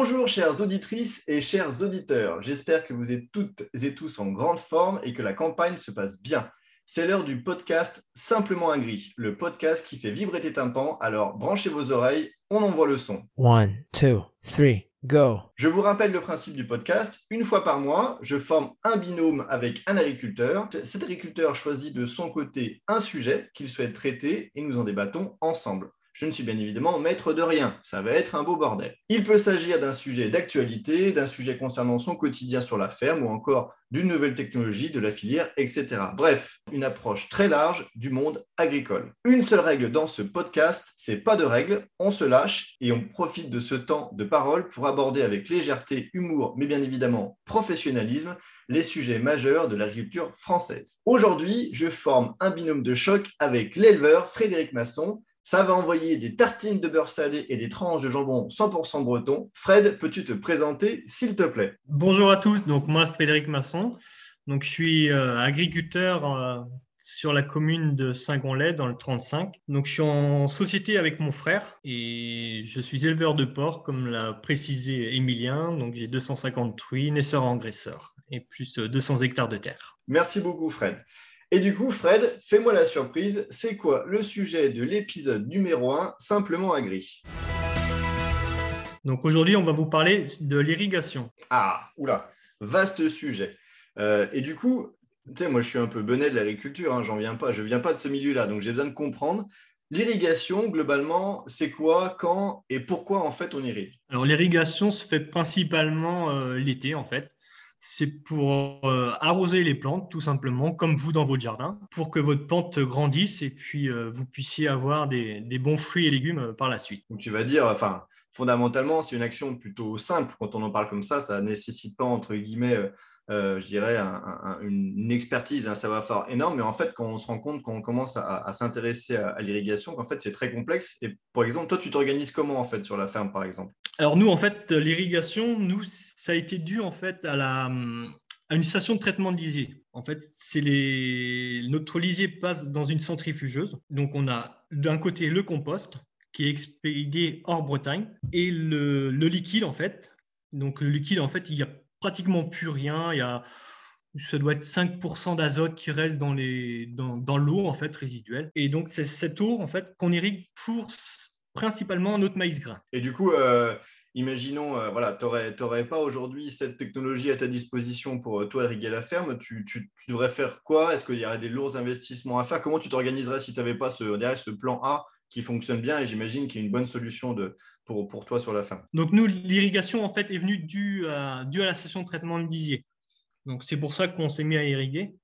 Bonjour chères auditrices et chers auditeurs, j'espère que vous êtes toutes et tous en grande forme et que la campagne se passe bien. C'est l'heure du podcast Simplement un gris, le podcast qui fait vibrer tes tympans, alors branchez vos oreilles, on envoie le son. One, two, three, go. Je vous rappelle le principe du podcast, une fois par mois, je forme un binôme avec un agriculteur. Cet agriculteur choisit de son côté un sujet qu'il souhaite traiter et nous en débattons ensemble. Je ne suis bien évidemment maître de rien, ça va être un beau bordel. Il peut s'agir d'un sujet d'actualité, d'un sujet concernant son quotidien sur la ferme ou encore d'une nouvelle technologie, de la filière, etc. Bref, une approche très large du monde agricole. Une seule règle dans ce podcast, c'est pas de règles, on se lâche et on profite de ce temps de parole pour aborder avec légèreté, humour, mais bien évidemment professionnalisme, les sujets majeurs de l'agriculture française. Aujourd'hui, je forme un binôme de choc avec l'éleveur Frédéric Masson, ça va envoyer des tartines de beurre salé et des tranches de jambon 100% breton. Fred, peux-tu te présenter, s'il te plaît? Bonjour à tous. Donc, moi, Frédéric Masson. Donc, je suis euh, agriculteur euh, sur la commune de Saint-Gonlet, dans le 35. Donc, je suis en société avec mon frère et je suis éleveur de porc, comme l'a précisé Émilien. Donc, j'ai 250 truies, naisseurs engraisseurs et plus 200 euh, hectares de terre. Merci beaucoup, Fred. Et du coup, Fred, fais-moi la surprise, c'est quoi le sujet de l'épisode numéro 1, Simplement Agri Donc aujourd'hui, on va vous parler de l'irrigation. Ah, oula, vaste sujet. Euh, et du coup, tu sais, moi je suis un peu bonnet de l'agriculture, hein, j'en viens pas, je viens pas de ce milieu-là, donc j'ai besoin de comprendre. L'irrigation, globalement, c'est quoi, quand et pourquoi en fait on irrigue? Alors l'irrigation se fait principalement euh, l'été en fait c'est pour euh, arroser les plantes, tout simplement, comme vous dans votre jardin, pour que votre plante grandisse et puis euh, vous puissiez avoir des, bons fruits et légumes euh, par la suite. Donc tu vas dire, enfin, fondamentalement, c'est une action plutôt simple. Quand on en parle comme ça, ça ne nécessite pas, entre guillemets, je dirais, une expertise, un savoir-faire énorme. Mais en fait, quand on se rend compte, quand on commence à, s'intéresser à, à l'irrigation, qu'en fait, c'est très complexe. Et par exemple, toi, tu t'organises comment, en fait, sur la ferme, par exemple? Alors nous, en fait, l'irrigation, nous, ça a été dû en fait à, la, une station de traitement de lisier. En fait, c'est notre lisier passe dans une centrifugeuse. Donc on a d'un côté le compost qui est expédié hors Bretagne et le, le liquide en fait. Donc le liquide en fait, il n'y a pratiquement plus rien. Il y a ça doit être 5% d'azote qui reste dans, les, dans, dans l'eau en fait résiduelle. Et donc c'est cette eau en fait qu'on irrigue pour principalement notre maïs grain. Et du coup, euh, imaginons, euh, voilà, tu n'aurais pas aujourd'hui cette technologie à ta disposition pour euh, toi irriguer la ferme. Tu, devrais faire quoi? Est-ce qu'il y aurait des lourds investissements à faire? Comment tu t'organiserais si tu n'avais pas ce, derrière ce plan A qui fonctionne bien et j'imagine qu'il y a une bonne solution de, pour, pour toi sur la ferme? Donc nous, l'irrigation en fait est venue due à, due à la station de traitement de Dizier. Donc c'est pour ça qu'on s'est mis à irriguer.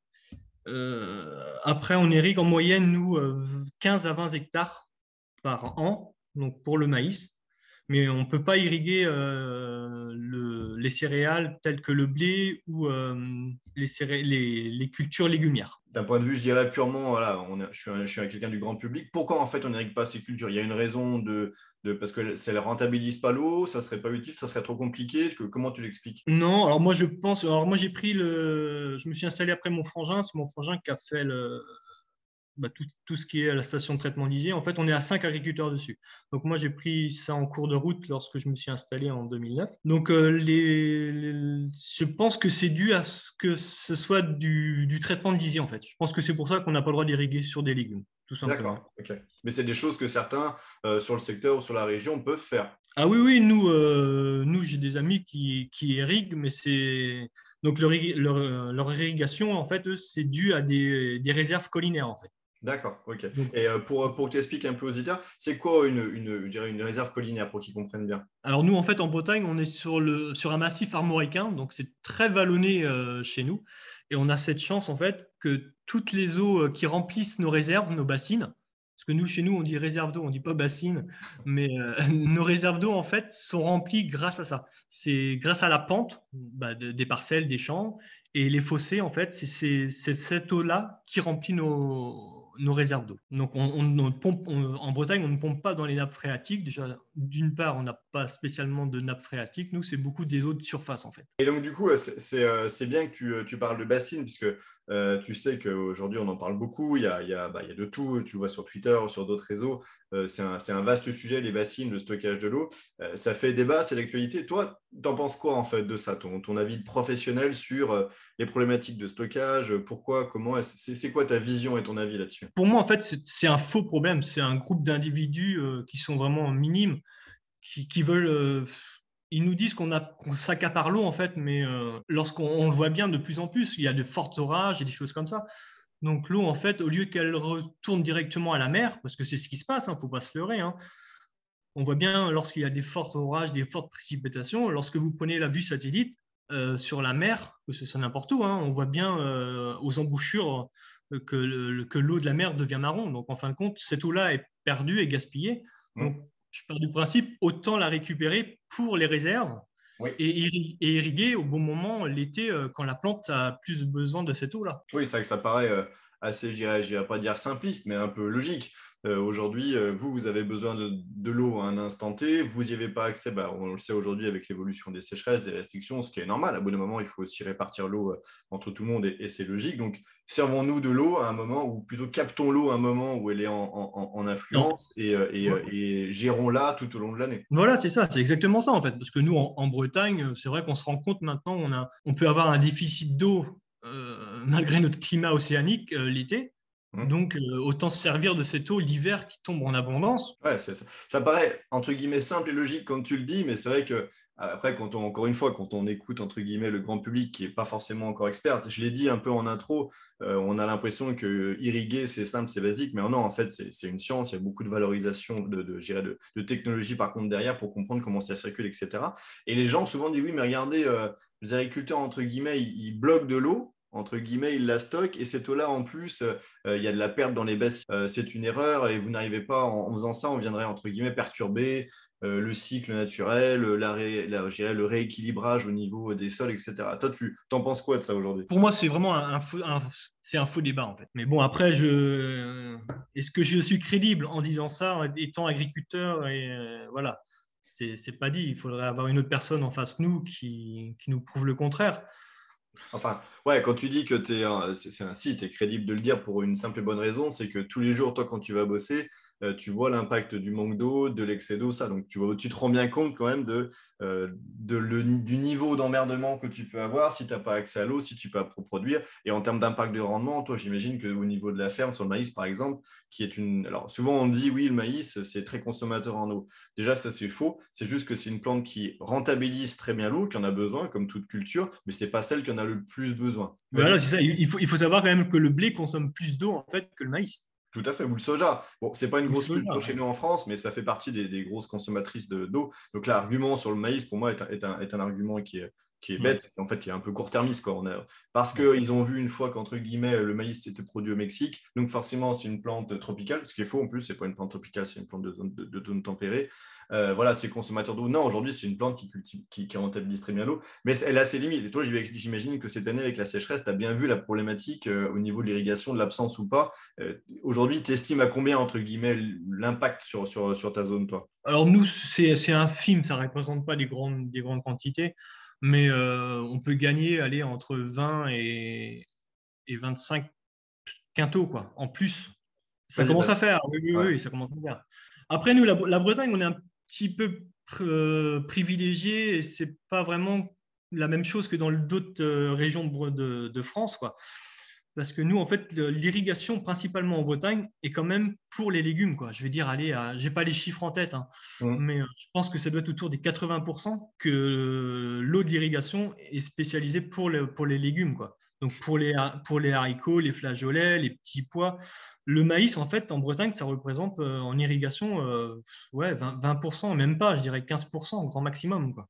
après, on irrigue en moyenne, nous, 15 à 20 hectares par an donc pour le maïs. Mais on ne peut pas irriguer euh, les céréales telles que le blé ou euh, les, les, cultures légumières. D'un point de vue, je dirais purement, voilà, on je suis, suis quelqu'un du grand public. Pourquoi en fait on n'irrigue pas ces cultures? Il y a une raison de, de parce que ça ne rentabilise pas l'eau, ça serait pas utile, ça serait trop compliqué. Que, comment tu l'expliques? Non, alors moi je pense, alors moi j'ai pris le, je me suis installé après mon frangin, c'est mon frangin qui a fait le, bah, tout, ce qui est à la station de traitement lisier. En fait, on est à cinq agriculteurs dessus. Donc moi, j'ai pris ça en cours de route lorsque je me suis installé en 2009. Donc euh, les, je pense que c'est dû à ce que ce soit du, traitement de lisier, en fait. Je pense que c'est pour ça qu'on n'a pas le droit d'irriguer sur des légumes. Tout simplement. D'accord, Mais c'est des choses que certains euh, sur le secteur ou sur la région peuvent faire. Ah oui, oui, nous, euh, nous j'ai des amis qui, qui irriguent, mais c'est. Donc leur, leur, irrigation, en fait, c'est dû à des, des réserves collinaires, en fait. D'accord, ok. Et euh, pour, pour que tu expliques un peu aux auditeurs, c'est quoi une, une, une réserve collinaire pour qu'ils comprennent bien? Alors nous, en fait, en Bretagne, on est sur, le, sur un massif armoricain, donc c'est très vallonné euh, chez nous. Et on a cette chance, en fait, que toutes les eaux euh, qui remplissent nos réserves, nos bassines, parce que nous, chez nous, on dit réserve d'eau, on ne dit pas bassine, mais nos réserves d'eau, en fait, sont remplies grâce à ça. C'est grâce à la pente bah, des parcelles, des champs, et les fossés, en fait, c'est cette eau-là qui remplit nos, nos réserves d'eau. Donc, en Bretagne, on ne pompe pas dans les nappes phréatiques. Déjà, d'une part, on n'a pas spécialement de nappes phréatiques. Nous, c'est beaucoup des eaux de surface, en fait. Et donc, du coup, c'est euh, bien que tu, euh, tu, parles de bassines, puisque Euh, tu sais qu'aujourd'hui, on en parle beaucoup. Bah, il y a, de tout. Tu vois sur Twitter, sur d'autres réseaux. Euh, c'est un, vaste sujet, les bassines, le stockage de l'eau. Euh, ça fait débat, c'est l'actualité. Toi, tu en penses quoi en fait de ça ton, avis professionnel sur les problématiques de stockage? Pourquoi? Comment? C'est quoi ta vision et ton avis là-dessus? Pour moi, en fait, c'est un faux problème. C'est un groupe d'individus qui sont vraiment minimes, qui veulent ils nous disent qu'on qu s'accapare l'eau, en fait, mais euh, lorsqu'on le voit bien de plus en plus, il y a de forts orages et des choses comme ça. Donc l'eau, en fait, au lieu qu'elle retourne directement à la mer, parce que c'est ce qui se passe, il hein, ne faut pas se leurrer, hein, on voit bien lorsqu'il y a des forts orages, des fortes précipitations, lorsque vous prenez la vue satellite euh, sur la mer, que ce soit n'importe où, hein, on voit bien euh, aux embouchures que l'eau de la mer devient marron. Donc en fin de compte, cette eau-là est perdue et gaspillée. Mmh. Donc je pars du principe, autant la récupérer pour les réserves et, irriguer au bon moment l'été euh, quand la plante a plus besoin de cette eau-là. Oui, c'est vrai que ça paraît euh, assez, je dirais, pas dire simpliste, mais un peu logique. Euh, aujourd'hui, euh, vous, vous avez besoin de, l'eau à un instant T, vous n'y avez pas accès, bah, on le sait aujourd'hui avec l'évolution des sécheresses, des restrictions, ce qui est normal. À bout d'un moment, il faut aussi répartir l'eau euh, entre tout le monde et, c'est logique. Donc, servons-nous de l'eau à un moment, ou plutôt captons l'eau à un moment où elle est en, influence et, gérons-la tout au long de l'année. Voilà, c'est ça, c'est exactement ça en fait. Parce que nous, en, Bretagne, c'est vrai qu'on se rend compte maintenant, on, a, on peut avoir un déficit d'eau malgré notre climat océanique l'été. Mmh. Donc, euh, autant se servir de cette eau l'hiver qui tombe en abondance. Ouais, ça. ça. paraît entre guillemets simple et logique quand tu le dis, mais c'est vrai que après, quand on, encore une fois, quand on écoute entre guillemets le grand public qui n'est pas forcément encore expert, je l'ai dit un peu en intro, euh, on a l'impression que irriguer c'est simple, c'est basique, mais non, en fait, c'est une science. Il y a beaucoup de valorisation de, de, de, de, technologie par contre derrière pour comprendre comment ça circule, etc. Et les gens souvent disent oui, mais regardez, euh, les agriculteurs entre guillemets, ils bloquent de l'eau entre guillemets, il la stocke et cette eau-là, en plus, euh, il y a de la perte dans les bassines. Euh, c'est une erreur et vous n'arrivez pas, en, faisant ça, on viendrait, entre guillemets, perturber euh, le cycle naturel, la, le rééquilibrage au niveau des sols, etc. Toi, tu t'en penses quoi de ça aujourd'hui? Pour moi, c'est vraiment un, c'est un faux débat, en fait. Mais bon, après, je... est-ce que je suis crédible en disant ça, étant agriculteur et voilà c'est pas dit. Il faudrait avoir une autre personne en face de nous qui, qui nous prouve le contraire. Enfin, ouais, quand tu dis que c'est un site, tu es crédible de le dire pour une simple et bonne raison, c'est que tous les jours, toi, quand tu vas bosser, tu vois l'impact du manque d'eau, de l'excès d'eau, ça. Donc, tu, te rends bien compte quand même de, euh, du niveau d'emmerdement que tu peux avoir si tu n'as pas accès à l'eau, si tu peux pas produire. Et en termes d'impact de rendement, toi, j'imagine qu'au niveau de la ferme, sur le maïs, par exemple, qui est une. Alors, souvent, on dit oui, le maïs, c'est très consommateur en eau. Déjà, ça, c'est faux. C'est juste que c'est une plante qui rentabilise très bien l'eau, qui en a besoin, comme toute culture, mais ce n'est pas celle qui en a le plus besoin. C'est. Il faut, il faut savoir quand même que le blé consomme plus d'eau, en fait, que le maïs. Tout à fait, ou le soja. Bon, c'est pas une grosse culture chez nous en France, mais ça fait partie des, grosses consommatrices d'eau. Donc l'argument sur le maïs, pour moi, est un, est un, argument qui est, qui est bête, en fait, qui est un peu court-termiste. Quoi. On a... Parce qu'ils ont vu une fois qu'entre guillemets, le maïs était produit au Mexique, donc forcément, c'est une plante tropicale, ce qui est faux en plus, c'est pas une plante tropicale, c'est une plante de zone, de zone tempérée. Euh, voilà, c'est consommateur d'eau. Non, aujourd'hui, c'est une plante qui, cultive, qui, rentabilise très bien l'eau, mais elle a ses limites. Et toi, j'imagine que cette année, avec la sécheresse, tu as bien vu la problématique euh, au niveau de l'irrigation, de l'absence ou pas. Euh, aujourd'hui, tu estimes à combien, entre guillemets, l'impact sur, sur, sur, ta zone, toi? Alors, nous, c'est un film, ça ne représente pas des grandes, des grandes quantités, mais on peut gagner aller entre 20 et, et 25 quintaux, quoi, en plus. Ça commence à faire, oui, oui, ça commence à faire. Après, nous, la, la Bretagne, on est un petit peu euh, privilégié et c'est pas vraiment la même chose que dans d'autres euh, régions de, de, France, quoi. Parce que nous, en fait, l'irrigation, principalement en Bretagne, est quand même pour les légumes. Quoi. Je vais dire, allez, je n'ai pas les chiffres en tête, hein, mmh. mais euh, je pense que ça doit être autour des 80% que l'eau de l'irrigation est spécialisée pour, pour les légumes. Quoi. Donc, pour les, pour les haricots, les flageolets, les petits pois, le maïs, en fait, en Bretagne, ça représente euh, en irrigation euh, ouais, 20%, même pas, je dirais 15% au grand maximum. Quoi.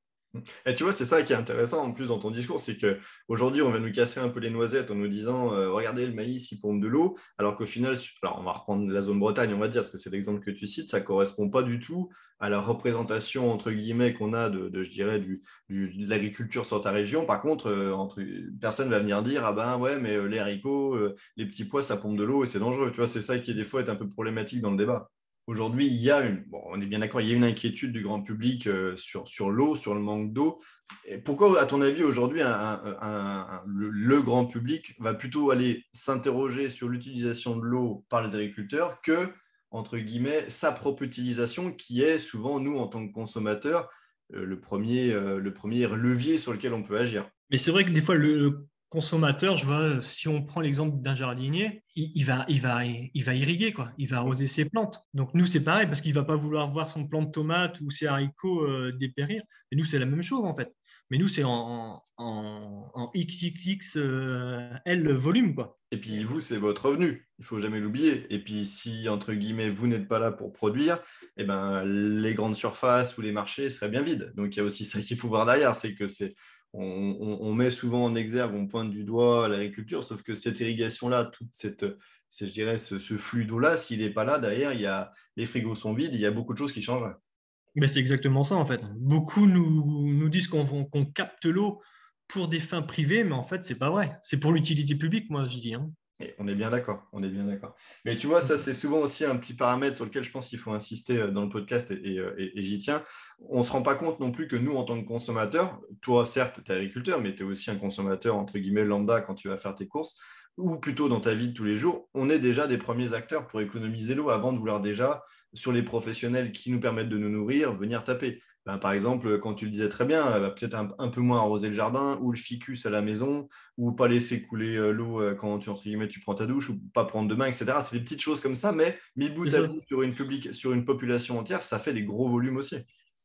Et tu vois, c'est ça qui est intéressant en plus dans ton discours, c'est qu'aujourd'hui, on va nous casser un peu les noisettes en nous disant euh, regardez, le maïs, il pompe de l'eau, alors qu'au final, alors on va reprendre la zone Bretagne, on va dire, parce que c'est l'exemple que tu cites, ça ne correspond pas du tout à la représentation, entre guillemets, qu'on a de, l'agriculture sur ta région. Par contre, euh, entre, personne ne va venir dire ah ben ouais, mais euh, les haricots, les petits pois, ça pompe de l'eau et c'est dangereux. Tu vois, c'est ça qui, des fois, est un peu problématique dans le débat. Aujourd'hui, il y a une, on est bien d'accord, il y a une inquiétude du grand public euh, sur, sur l'eau, sur le manque d'eau. Pourquoi, à ton avis, aujourd'hui, le, grand public va plutôt aller s'interroger sur l'utilisation de l'eau par les agriculteurs que, entre guillemets, sa propre utilisation, qui est souvent, nous, en tant que consommateurs, euh, le, premier, euh, le premier levier sur lequel on peut agir? Mais c'est vrai que des fois, le, consommateur, je vois, si on prend l'exemple d'un jardinier, il, va, il, va, il va irriguer, quoi. il va arroser ses plantes. Donc nous, c'est pareil, parce qu'il ne va pas vouloir voir son plant de tomate ou ses haricots euh, dépérir. Et nous, c'est la même chose, en fait. Mais nous, c'est en, en, en XXXL euh, volume. Quoi. Et puis vous, c'est votre revenu, il faut jamais l'oublier. Et puis si, entre guillemets, vous n'êtes pas là pour produire, eh ben, les grandes surfaces ou les marchés seraient bien vides. Donc il y a aussi ça qu'il faut voir derrière, c'est que c'est on, met souvent en exergue, on pointe du doigt l'agriculture, sauf que cette irrigation-là, toute cette, je dirais, ce, flux d'eau-là, s'il n'est pas là, derrière, il y a, les frigos sont vides, il y a beaucoup de choses qui changent. Mais c'est exactement ça, en fait. Beaucoup nous, disent qu'on capte l'eau pour des fins privées, mais en fait, c'est pas vrai. C'est pour l'utilité publique, moi, je dis. Hein on est bien d'accord, on est bien d'accord. Mais tu vois, ça c'est souvent aussi un petit paramètre sur lequel je pense qu'il faut insister euh, dans le podcast euh, et, j'y tiens. On ne se rend pas compte non plus que nous, en tant que consommateurs, toi certes, tu es agriculteur, mais tu es aussi un consommateur, entre guillemets, lambda quand tu vas faire tes courses, ou plutôt dans ta vie de tous les jours, on est déjà des premiers acteurs pour économiser l'eau avant de vouloir déjà, sur les professionnels qui nous permettent de nous nourrir, venir taper. Ben, par exemple, quand tu le disais très bien, peut-être un, peu moins arroser le jardin ou le ficus à la maison ou pas laisser couler euh, l'eau euh, quand tu, entre guillemets, tu prends ta douche ou pas prendre de bain, etc. C'est des petites choses comme ça, mais mis bout à bout sur une, public, sur une population entière, ça fait des gros volumes aussi.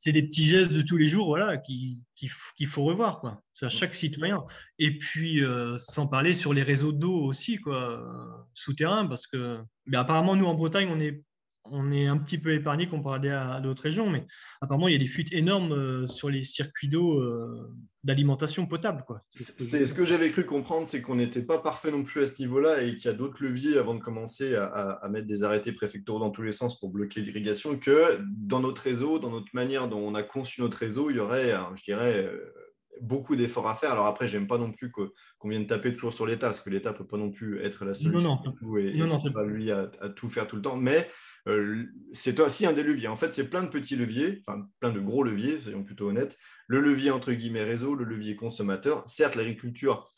C'est des petits gestes de tous les jours voilà, qu'il qui, faut revoir. Quoi. C'est à chaque citoyen. Et puis, euh, sans parler sur les réseaux d'eau aussi, quoi, souterrains, parce que mais apparemment, nous, en Bretagne, on est on est un petit peu épargné comparé à, d'autres régions, mais apparemment, il y a des fuites énormes euh, sur les circuits d'eau euh, d'alimentation potable. C'est ce que j'avais cru comprendre, c'est qu'on n'était pas parfait non plus à ce niveau-là et qu'il y a d'autres leviers avant de commencer à, mettre des arrêtés préfectoraux dans tous les sens pour bloquer l'irrigation, que dans notre réseau, dans notre manière dont on a conçu notre réseau, il y aurait, je dirais, euh, beaucoup d'efforts à faire. Alors après, j'aime pas non plus qu'on vienne taper toujours sur l'État, parce que l'État peut pas non plus être la solution non, et, non, pas lui à, tout faire tout le temps. Mais euh, c'est aussi un des leviers. En fait, c'est plein de petits leviers, enfin plein de gros leviers, soyons plutôt honnêtes. Le levier entre guillemets réseau, le levier consommateur. Certes, l'agriculture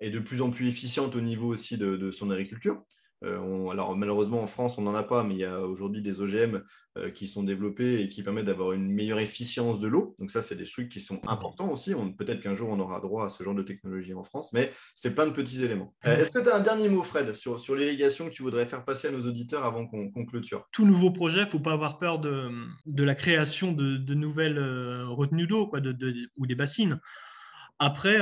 est de plus en plus efficiente au niveau aussi de son agriculture. Euh, alors malheureusement en France on n'en a pas, mais il y a aujourd'hui des OGM euh, qui sont développés et qui permettent d'avoir une meilleure efficience de l'eau. Donc ça c'est des trucs qui sont importants aussi. Peut-être qu'un jour on aura droit à ce genre de technologie en France, mais c'est plein de petits éléments. Euh, est-ce que tu as un dernier mot Fred sur, sur l'irrigation que tu voudrais faire passer à nos auditeurs avant qu'on clôture? Tout nouveau projet, il ne faut pas avoir peur de, de la création de, de nouvelles retenues d'eau de, ou des bassines. Après,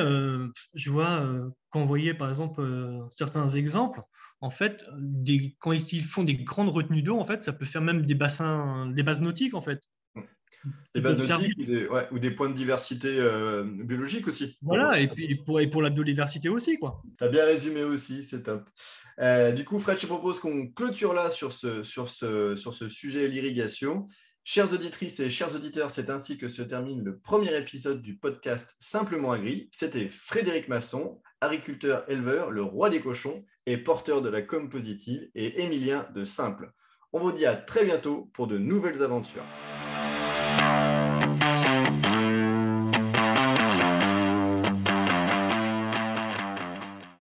je vois, quand vous voyez par exemple certains exemples, en fait, des, quand ils font des grandes retenues d'eau, en fait, ça peut faire même des bassins, des bases nautiques, en fait. Des bases nautiques ou des, points de diversité euh, biologique aussi. Voilà, et puis pour, et pour la biodiversité aussi, quoi. Tu as bien résumé aussi, c'est top. Euh, du coup, Fred, je te propose qu'on clôture là sur ce, sur ce, sur ce sujet l'irrigation. Chères auditrices et chers auditeurs, c'est ainsi que se termine le premier épisode du podcast Simplement Agri. C'était Frédéric Masson, agriculteur éleveur, le roi des cochons porteur de la com positive, et Émilien de Simple. On vous dit à très bientôt pour de nouvelles aventures.